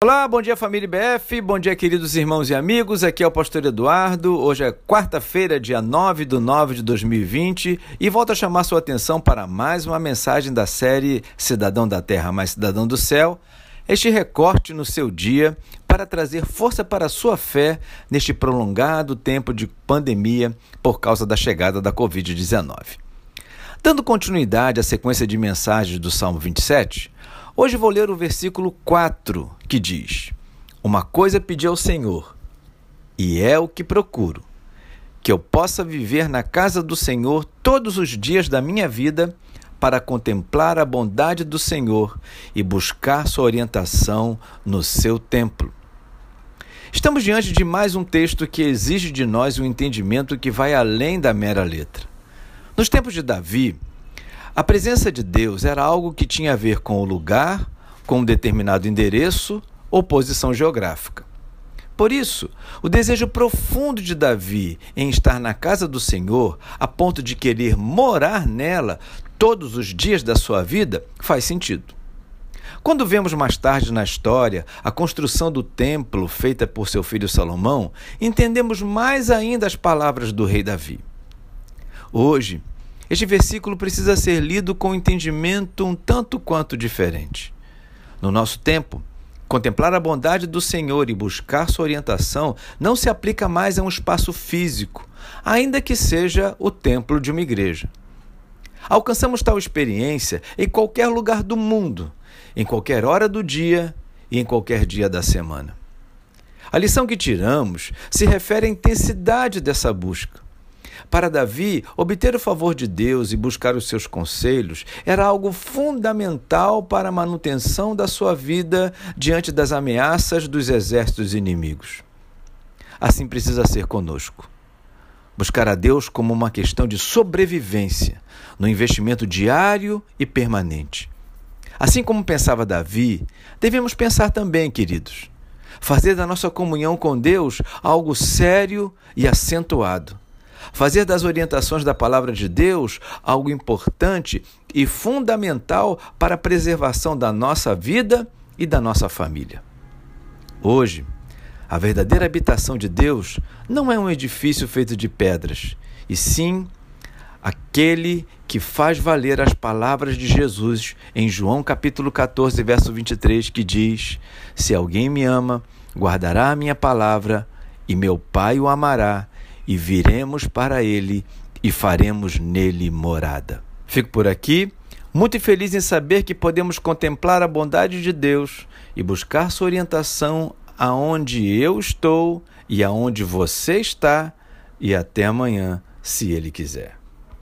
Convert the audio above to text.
Olá, bom dia família BF, bom dia queridos irmãos e amigos, aqui é o pastor Eduardo, hoje é quarta-feira, dia 9 de 9 de 2020 e volto a chamar sua atenção para mais uma mensagem da série Cidadão da Terra mais Cidadão do Céu, este recorte no seu dia para trazer força para a sua fé neste prolongado tempo de pandemia por causa da chegada da Covid-19. Dando continuidade à sequência de mensagens do Salmo 27, Hoje vou ler o versículo 4, que diz: Uma coisa pedi ao Senhor, e é o que procuro, que eu possa viver na casa do Senhor todos os dias da minha vida, para contemplar a bondade do Senhor e buscar sua orientação no seu templo. Estamos diante de mais um texto que exige de nós um entendimento que vai além da mera letra. Nos tempos de Davi, a presença de Deus era algo que tinha a ver com o lugar, com um determinado endereço ou posição geográfica. Por isso, o desejo profundo de Davi em estar na casa do Senhor, a ponto de querer morar nela todos os dias da sua vida, faz sentido. Quando vemos mais tarde na história a construção do templo feita por seu filho Salomão, entendemos mais ainda as palavras do rei Davi. Hoje, este versículo precisa ser lido com um entendimento um tanto quanto diferente. No nosso tempo, contemplar a bondade do Senhor e buscar sua orientação não se aplica mais a um espaço físico, ainda que seja o templo de uma igreja. Alcançamos tal experiência em qualquer lugar do mundo, em qualquer hora do dia e em qualquer dia da semana. A lição que tiramos se refere à intensidade dessa busca. Para Davi, obter o favor de Deus e buscar os seus conselhos era algo fundamental para a manutenção da sua vida diante das ameaças dos exércitos inimigos. Assim precisa ser conosco. Buscar a Deus como uma questão de sobrevivência, no investimento diário e permanente. Assim como pensava Davi, devemos pensar também, queridos. Fazer da nossa comunhão com Deus algo sério e acentuado Fazer das orientações da palavra de Deus algo importante e fundamental para a preservação da nossa vida e da nossa família. Hoje, a verdadeira habitação de Deus não é um edifício feito de pedras, e sim aquele que faz valer as palavras de Jesus em João capítulo 14, verso 23, que diz: Se alguém me ama, guardará a minha palavra, e meu Pai o amará, e viremos para ele e faremos nele morada. Fico por aqui, muito feliz em saber que podemos contemplar a bondade de Deus e buscar sua orientação aonde eu estou e aonde você está, e até amanhã, se Ele quiser.